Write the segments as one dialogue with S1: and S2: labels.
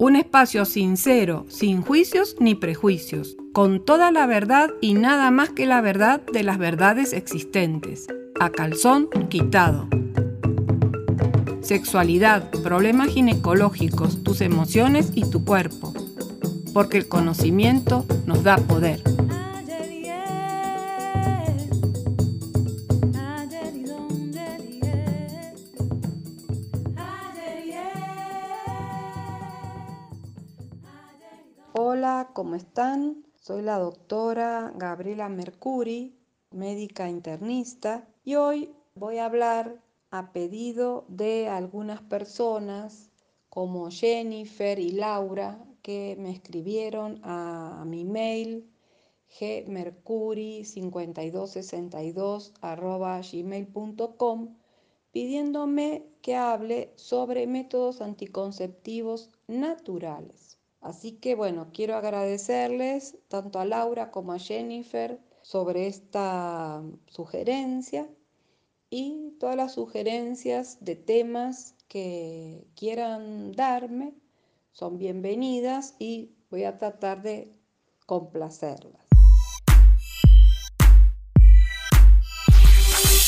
S1: Un espacio sincero, sin juicios ni prejuicios, con toda la verdad y nada más que la verdad de las verdades existentes, a calzón quitado. Sexualidad, problemas ginecológicos, tus emociones y tu cuerpo, porque el conocimiento nos da poder.
S2: ¿Cómo están? Soy la doctora Gabriela Mercuri, médica internista, y hoy voy a hablar a pedido de algunas personas como Jennifer y Laura que me escribieron a, mi mail gmercuri5262 gmail.com pidiéndome que hable sobre métodos anticonceptivos naturales. Así que bueno, quiero agradecerles tanto a Laura como a Jennifer sobre esta sugerencia y todas las sugerencias de temas que quieran darme son bienvenidas y voy a tratar de complacerlas.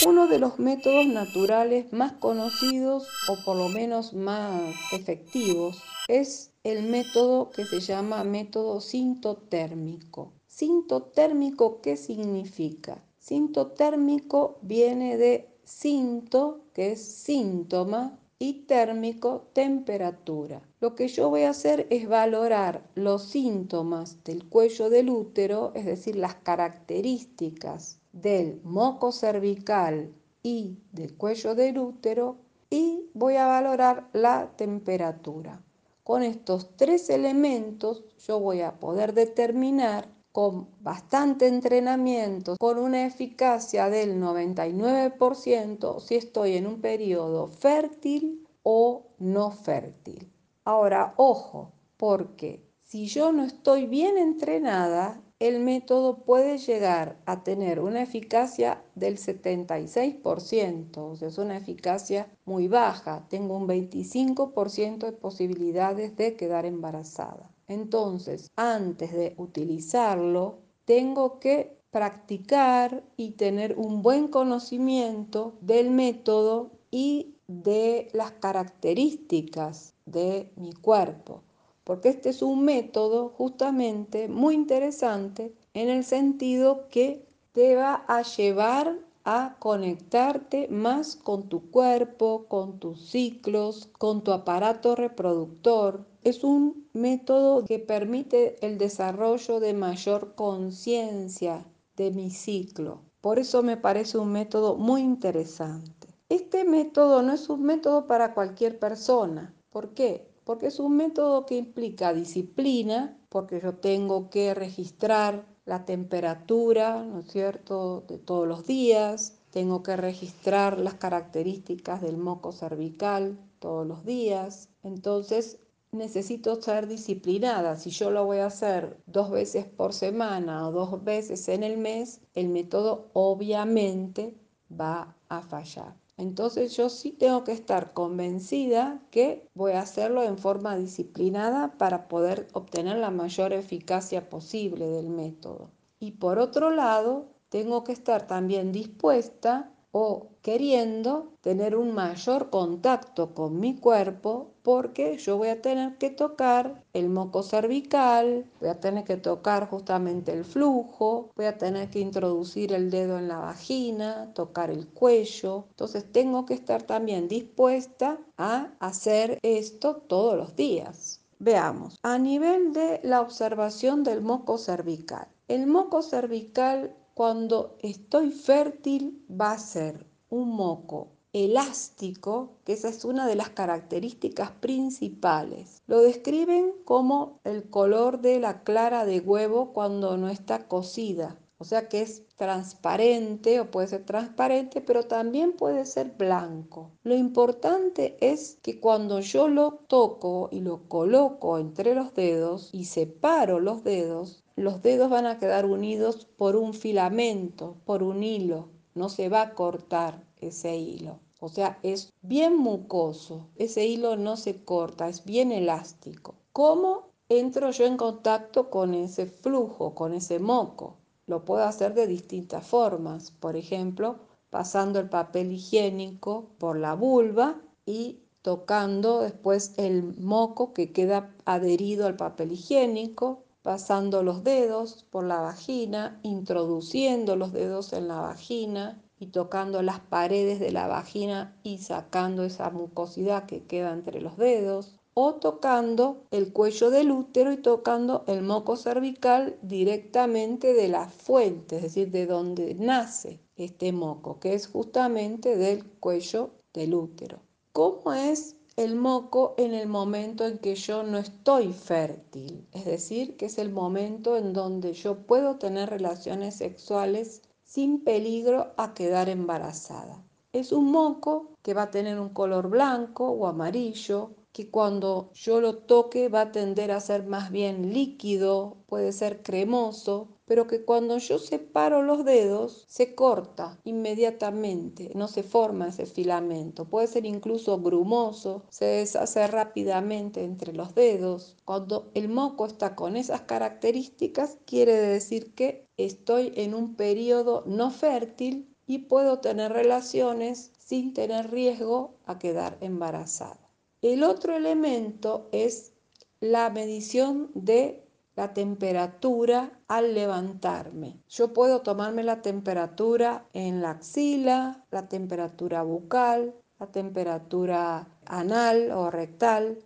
S2: Uno de los métodos naturales más conocidos o por lo menos más efectivos es el método que se llama método sintotérmico. Sintotérmico, ¿qué significa? Sintotérmico viene de sinto, que es síntoma, y térmico, temperatura. Lo que yo voy a hacer es valorar los síntomas del cuello del útero, es decir, las características del moco cervical y del cuello del útero, y voy a valorar la temperatura. Con estos tres elementos yo voy a poder determinar con bastante entrenamiento, con una eficacia del 99%, si estoy en un periodo fértil o no fértil. Ahora, ojo, porque si yo no estoy bien entrenada, el método puede llegar a tener una eficacia del 76%, o sea, es una eficacia muy baja. Tengo un 25% de posibilidades de quedar embarazada. Entonces, antes de utilizarlo, tengo que practicar y tener un buen conocimiento del método y de las características de mi cuerpo porque este es un método justamente muy interesante en el sentido que te va a llevar a conectarte más con tu cuerpo, con tus ciclos, con tu aparato reproductor. Es un método que permite el desarrollo de mayor conciencia de mi ciclo. Por eso me parece un método muy interesante. Este método no es un método para cualquier persona. ¿Por qué? Porque es un método que implica disciplina, porque yo tengo que registrar la temperatura, ¿no es cierto?, de todos los días, tengo que registrar las características del moco cervical todos los días, entonces necesito ser disciplinada. Si yo lo voy a hacer dos veces por semana o dos veces en el mes, el método obviamente va a fallar. Entonces yo sí tengo que estar convencida que voy a hacerlo en forma disciplinada para poder obtener la mayor eficacia posible del método. Y por otro lado, tengo que estar también dispuesta o queriendo tener un mayor contacto con mi cuerpo porque yo voy a tener que tocar el moco cervical, voy a tener que tocar justamente el flujo, voy a tener que introducir el dedo en la vagina, tocar el cuello. Entonces tengo que estar también dispuesta a hacer esto todos los días. Veamos, a nivel de la observación del moco cervical. El moco cervical cuando estoy fértil va a ser un moco elástico, que esa es una de las características principales. Lo describen como el color de la clara de huevo cuando no está cocida. O sea que es transparente o puede ser transparente, pero también puede ser blanco. Lo importante es que cuando yo lo toco y lo coloco entre los dedos y separo los dedos, los dedos van a quedar unidos por un filamento, por un hilo. No se va a cortar ese hilo. o sea, es bien mucoso, ese hilo no se corta, es bien elástico. ¿Cómo entro yo en contacto con ese flujo, con ese moco? Lo puedo hacer de distintas formas, por ejemplo, pasando el papel higiénico por la vulva y tocando después el moco que queda adherido al papel higiénico, pasando los dedos por la vagina, introduciendo los dedos en la vagina y tocando las paredes de la vagina y sacando esa mucosidad que queda entre los dedos, o tocando el cuello del útero y tocando el moco cervical directamente de la fuente, es decir, de donde nace este moco, que es justamente del cuello del útero. ¿Cómo es el moco en el momento en que yo no estoy fértil? Es decir, que es el momento en donde yo puedo tener relaciones sexuales sin peligro a quedar embarazada. Es un moco que va a tener un color blanco o amarillo, que cuando yo lo toque va a tender a ser más bien líquido, puede ser cremoso, pero que cuando yo separo los dedos se corta inmediatamente, no se forma ese filamento, puede ser incluso grumoso, se deshace rápidamente entre los dedos. Cuando el moco está con esas características, quiere decir que estoy en un periodo no fértil y puedo tener relaciones sin tener riesgo a quedar embarazada. El otro elemento es la medición de la temperatura al levantarme. Yo puedo tomarme la temperatura en la axila, la temperatura bucal, la temperatura anal o rectal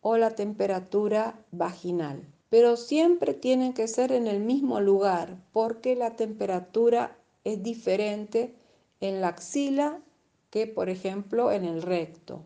S2: o la temperatura vaginal. Pero siempre tienen que ser en el mismo lugar porque la temperatura es diferente en la axila que por ejemplo en el recto.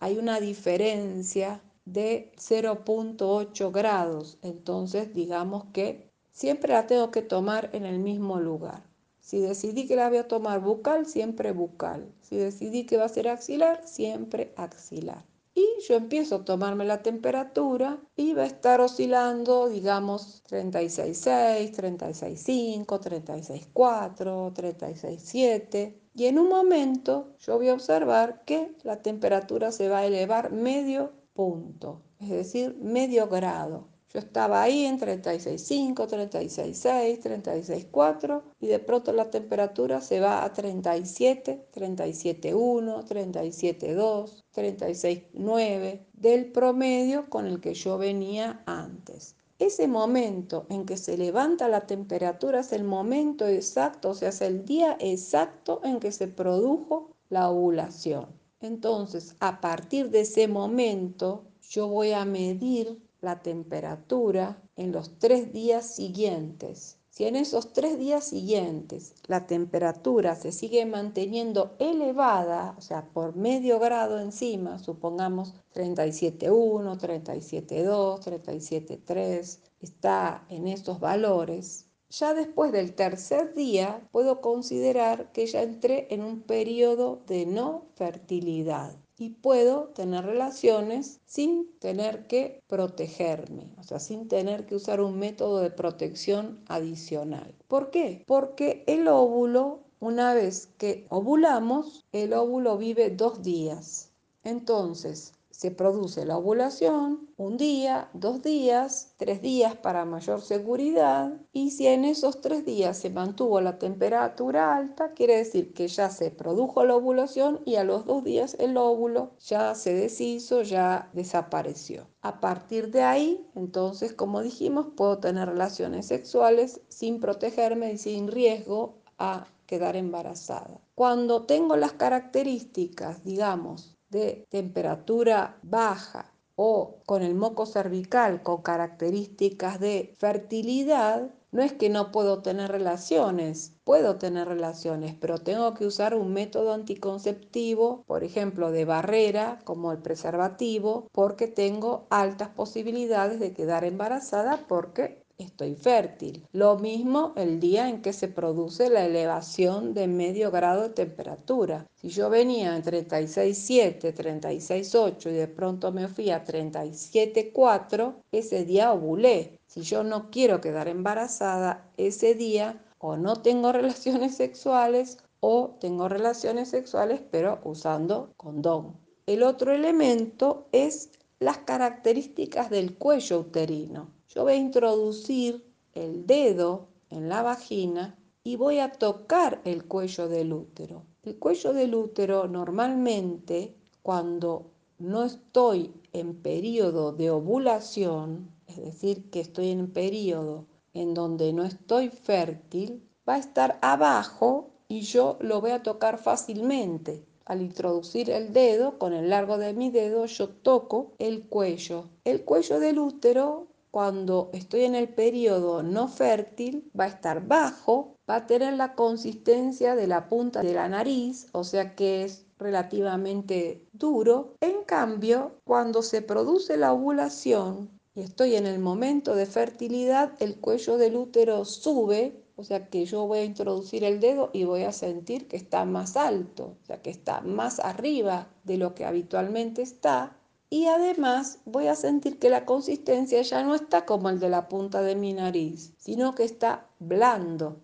S2: Hay una diferencia de 0.8 grados. Entonces digamos que siempre la tengo que tomar en el mismo lugar. Si decidí que la voy a tomar bucal, siempre bucal. Si decidí que va a ser axilar, siempre axilar. Y yo empiezo a tomarme la temperatura y va a estar oscilando, digamos, 36.6, 36.5, 36.4, 36.7. Y en un momento yo voy a observar que la temperatura se va a elevar medio punto, es decir, medio grado. Yo estaba ahí en 36.5, 36.6, 36.4 y de pronto la temperatura se va a 37, 37.1, 37.2, 36.9 del promedio con el que yo venía antes. Ese momento en que se levanta la temperatura es el momento exacto, o sea, es el día exacto en que se produjo la ovulación. Entonces, a partir de ese momento, yo voy a medir la temperatura en los tres días siguientes. Si en esos tres días siguientes la temperatura se sigue manteniendo elevada, o sea, por medio grado encima, supongamos 37.1, 37.2, 37.3, está en esos valores, ya después del tercer día puedo considerar que ya entré en un periodo de no fertilidad y puedo tener relaciones sin tener que protegerme, o sea, sin tener que usar un método de protección adicional. ¿Por qué? Porque el óvulo, una vez que ovulamos, el óvulo vive dos días. Entonces, se produce la ovulación un día, dos días, tres días para mayor seguridad y si en esos tres días se mantuvo la temperatura alta, quiere decir que ya se produjo la ovulación y a los dos días el óvulo ya se deshizo, ya desapareció. A partir de ahí, entonces, como dijimos, puedo tener relaciones sexuales sin protegerme y sin riesgo a quedar embarazada. Cuando tengo las características, digamos, de temperatura baja o con el moco cervical con características de fertilidad, no es que no puedo tener relaciones, puedo tener relaciones, pero tengo que usar un método anticonceptivo, por ejemplo, de barrera, como el preservativo, porque tengo altas posibilidades de quedar embarazada porque estoy fértil. Lo mismo el día en que se produce la elevación de medio grado de temperatura. Si yo venía en 36.7, 36.8 y de pronto me fui a 37.4, ese día ovulé. Si yo no quiero quedar embarazada, ese día o no tengo relaciones sexuales o tengo relaciones sexuales pero usando condón. El otro elemento es las características del cuello uterino. Yo voy a introducir el dedo en la vagina y voy a tocar el cuello del útero. El cuello del útero normalmente cuando no estoy en periodo de ovulación, es decir, que estoy en periodo en donde no estoy fértil, va a estar abajo y yo lo voy a tocar fácilmente. Al introducir el dedo, con el largo de mi dedo, yo toco el cuello. El cuello del útero, cuando estoy en el periodo no fértil, va a estar bajo, va a tener la consistencia de la punta de la nariz, o sea que es relativamente duro. En cambio, cuando se produce la ovulación y estoy en el momento de fertilidad, el cuello del útero sube o sea que yo voy a introducir el dedo y voy a sentir que está más alto, o sea que está más arriba de lo que habitualmente está. Y además voy a sentir que la consistencia ya no está como el de la punta de mi nariz, sino que está blando.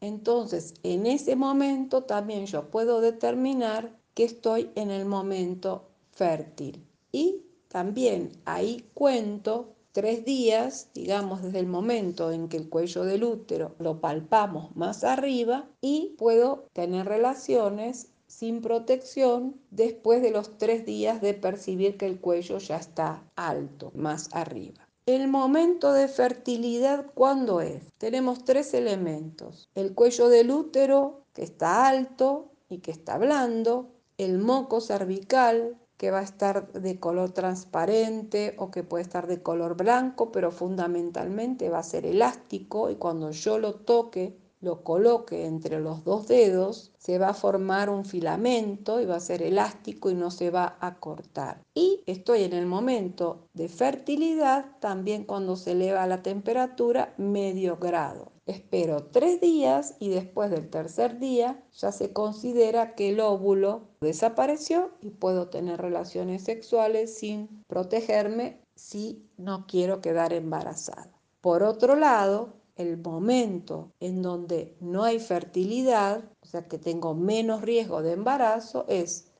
S2: Entonces, en ese momento también yo puedo determinar que estoy en el momento fértil. Y también ahí cuento tres días, digamos desde el momento en que el cuello del útero lo palpamos más arriba y puedo tener relaciones sin protección después de los tres días de percibir que el cuello ya está alto, más arriba. El momento de fertilidad, ¿cuándo es? Tenemos tres elementos. El cuello del útero, que está alto y que está blando. El moco cervical, que va a estar de color transparente o que puede estar de color blanco, pero fundamentalmente va a ser elástico y cuando yo lo toque lo coloque entre los dos dedos, se va a formar un filamento y va a ser elástico y no se va a cortar. Y estoy en el momento de fertilidad, también cuando se eleva la temperatura, medio grado. Espero tres días y después del tercer día ya se considera que el óvulo desapareció y puedo tener relaciones sexuales sin protegerme si no quiero quedar embarazada. Por otro lado, el momento en donde no hay fertilidad, o sea que tengo menos riesgo de embarazo, es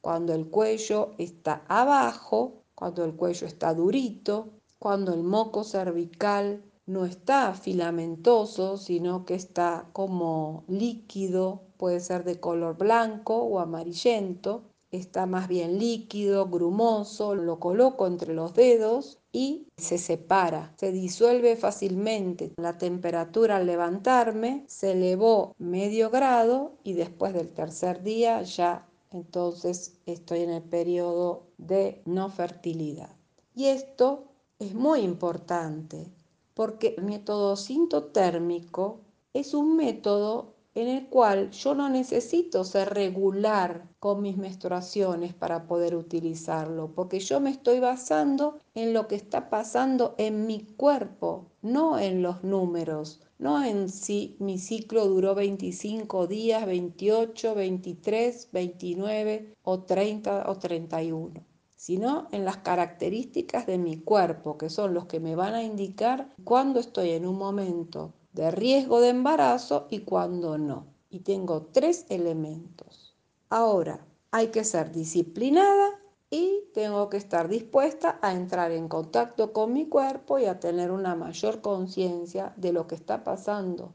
S2: cuando el cuello está abajo, cuando el cuello está durito, cuando el moco cervical no está filamentoso, sino que está como líquido, puede ser de color blanco o amarillento, está más bien líquido, grumoso, lo coloco entre los dedos y se separa, se disuelve fácilmente. La temperatura al levantarme se elevó medio grado y después del tercer día ya entonces estoy en el periodo de no fertilidad. Y esto es muy importante porque el método sintotérmico es un método en el cual yo no necesito ser regular con mis menstruaciones para poder utilizarlo, porque yo me estoy basando en lo que está pasando en mi cuerpo, no en los números, no en si mi ciclo duró 25 días, 28, 23, 29 o 30 o 31 sino en las características de mi cuerpo, que son los que me van a indicar cuándo estoy en un momento de riesgo de embarazo y cuando no. Y tengo tres elementos. Ahora, hay que ser disciplinada y tengo que estar dispuesta a entrar en contacto con mi cuerpo y a tener una mayor conciencia de lo que está pasando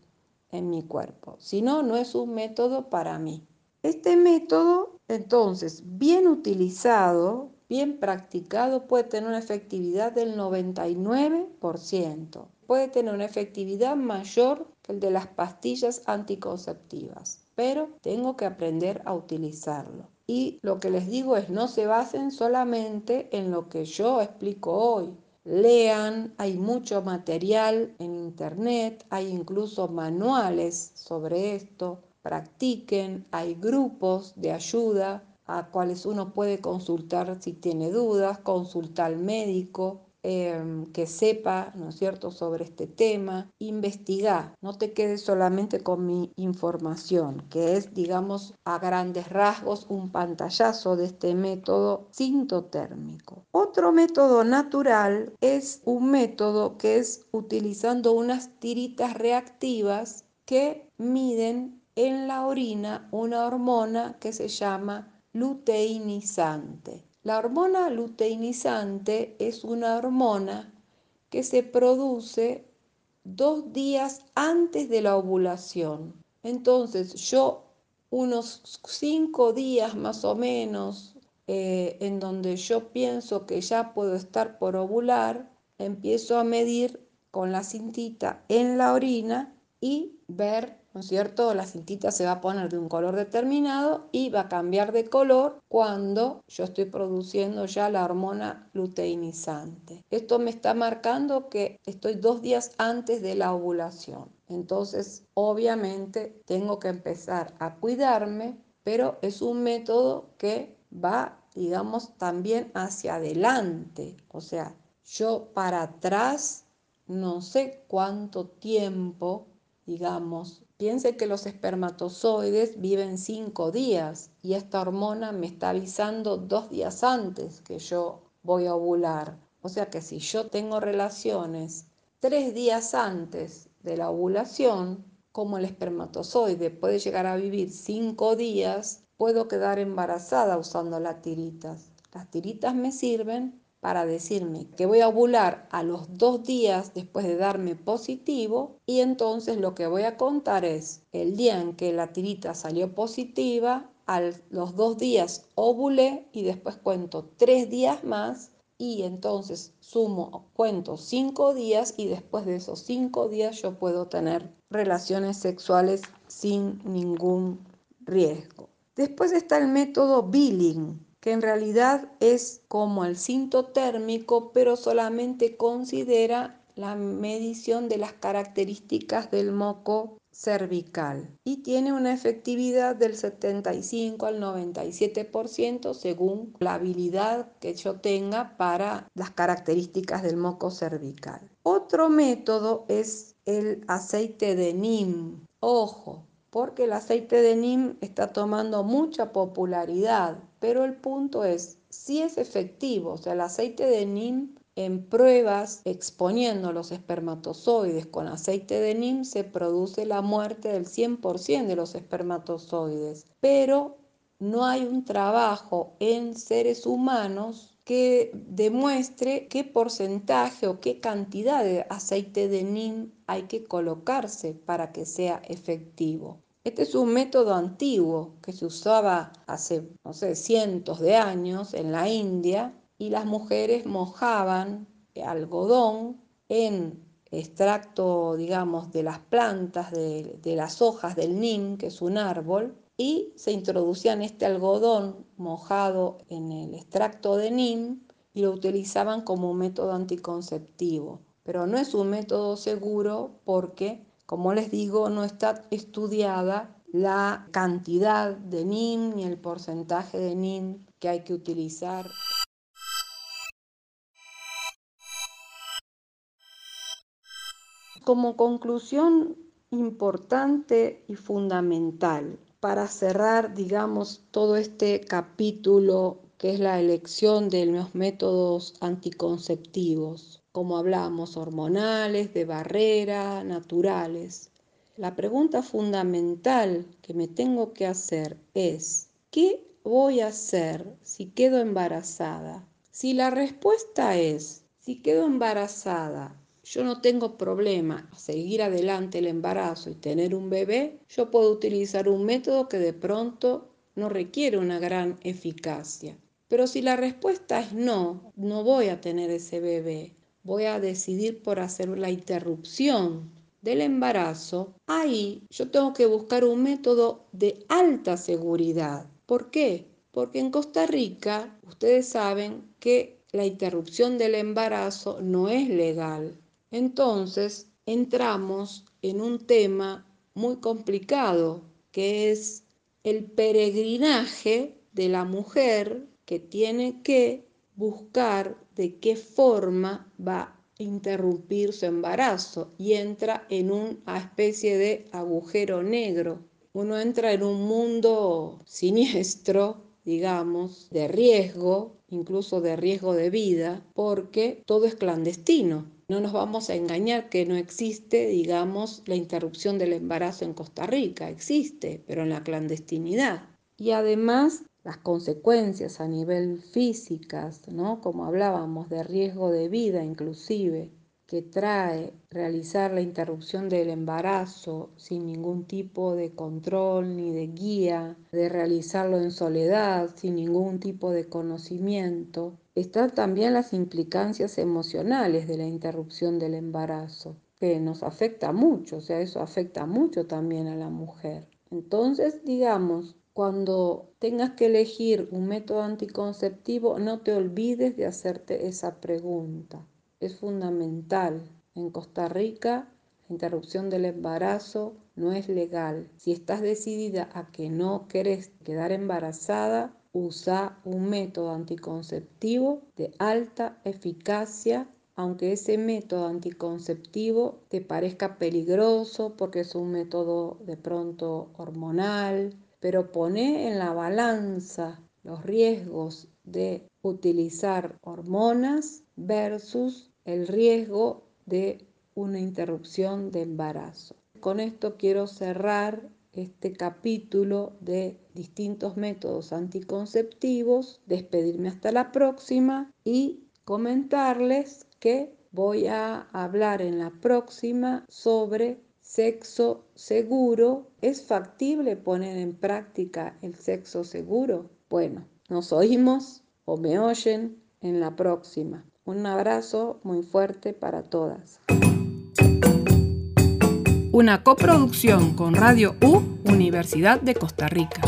S2: en mi cuerpo. Si no, no es un método para mí. Este método, entonces, bien utilizado, bien practicado, puede tener una efectividad del 99% puede tener una efectividad mayor que el de las pastillas anticonceptivas, pero tengo que aprender a utilizarlo. Y lo que les digo es no se basen solamente en lo que yo explico hoy. Lean, hay mucho material en internet, hay incluso manuales sobre esto. Practiquen, hay grupos de ayuda a cuales uno puede consultar si tiene dudas, consultar al médico, Em, que sepa, ¿no es cierto?, sobre este tema, investiga, no te quedes solamente con mi información, que es, digamos, a grandes rasgos un pantallazo de este método sintotérmico. Otro método natural es un método que es utilizando unas tiritas reactivas que miden en la orina una hormona que se llama luteinizante. La hormona luteinizante es una hormona que se produce dos días antes de la ovulación. Entonces yo unos cinco días más o menos eh, en donde yo pienso que ya puedo estar por ovular, empiezo a medir con la cintita en la orina y ver ¿no es cierto? La cintita se va a poner de un color determinado y va a cambiar de color cuando yo estoy produciendo ya la hormona luteinizante. Esto me está marcando que estoy dos días antes de la ovulación. Entonces, obviamente, tengo que empezar a cuidarme, pero es un método que va, digamos, también hacia adelante. O sea, yo para atrás no sé cuánto tiempo, digamos, Piense que los espermatozoides viven cinco días y esta hormona me está avisando dos días antes que yo voy a ovular. O sea que si yo tengo relaciones tres días antes de la ovulación, como el espermatozoide puede llegar a vivir cinco días, puedo quedar embarazada usando las tiritas. Las tiritas me sirven para decirme que voy a ovular a los dos días después de darme positivo y entonces lo que voy a contar es el día en que la tirita salió positiva, a los dos días ovulé y después cuento tres días más y entonces sumo, cuento cinco días y después de esos cinco días yo puedo tener relaciones sexuales sin ningún riesgo. Después está el método Billing, que en realidad es como el cinto térmico, pero solamente considera la medición de las características del moco cervical y tiene una efectividad del 75 al 97% según la habilidad que yo tenga para las características del moco cervical. Otro método es el aceite de NIM. Ojo, porque el aceite de NIM está tomando mucha popularidad, pero el punto es si es efectivo, o sea, el aceite de NIM en pruebas exponiendo los espermatozoides con aceite de NIM se produce la muerte del 100% de los espermatozoides, pero no hay un trabajo en seres humanos que demuestre qué porcentaje o qué cantidad de aceite de NIM hay que colocarse para que sea efectivo. Este es un método antiguo que se usaba hace, no sé, cientos de años en la India y las mujeres mojaban algodón en extracto, digamos, de las plantas, de, de las hojas del nim, que es un árbol, y se introducían este algodón mojado en el extracto de nim y lo utilizaban como un método anticonceptivo. Pero no es un método seguro porque, como les digo, no está estudiada la cantidad de NIM ni el porcentaje de NIM que hay que utilizar. Como conclusión importante y fundamental, para cerrar, digamos, todo este capítulo que es la elección de los métodos anticonceptivos, como hablamos, hormonales, de barrera, naturales. La pregunta fundamental que me tengo que hacer es, ¿qué voy a hacer si quedo embarazada? Si la respuesta es, si quedo embarazada yo no tengo problema a seguir adelante el embarazo y tener un bebé, yo puedo utilizar un método que de pronto no requiere una gran eficacia. Pero si la respuesta es no, no voy a tener ese bebé, voy a decidir por hacer la interrupción del embarazo, ahí yo tengo que buscar un método de alta seguridad. ¿Por qué? Porque en Costa Rica ustedes saben que la interrupción del embarazo no es legal. Entonces entramos en un tema muy complicado, que es el peregrinaje de la mujer que tiene que buscar de qué forma va a interrumpir su embarazo y entra en una especie de agujero negro. Uno entra en un mundo siniestro, digamos, de riesgo incluso de riesgo de vida, porque todo es clandestino. No nos vamos a engañar que no existe, digamos, la interrupción del embarazo en Costa Rica. Existe, pero en la clandestinidad. Y además las consecuencias a nivel físicas, ¿no? Como hablábamos de riesgo de vida inclusive, que trae realizar la interrupción del embarazo sin ningún tipo de control ni de guía, de realizarlo en soledad, sin ningún tipo de conocimiento, están también las implicancias emocionales de la interrupción del embarazo, que nos afecta mucho, o sea, eso afecta mucho también a la mujer. Entonces, digamos, cuando tengas que elegir un método anticonceptivo, no te olvides de hacerte esa pregunta es fundamental. En Costa Rica, la interrupción del embarazo no es legal. Si estás decidida a que no querés quedar embarazada, usa un método anticonceptivo de alta eficacia aunque ese método anticonceptivo te parezca peligroso porque es un método de pronto hormonal, pero pone en la balanza los riesgos de utilizar hormonas versus el riesgo de una interrupción de embarazo. Con esto quiero cerrar este capítulo de distintos métodos anticonceptivos, despedirme hasta la próxima y comentarles que voy a hablar en la próxima sobre sexo seguro. ¿Es factible poner en práctica el sexo seguro? Bueno, nos oímos o me oyen en la próxima. Un abrazo muy fuerte para todas.
S1: Una coproducción con Radio U, Universidad de Costa Rica.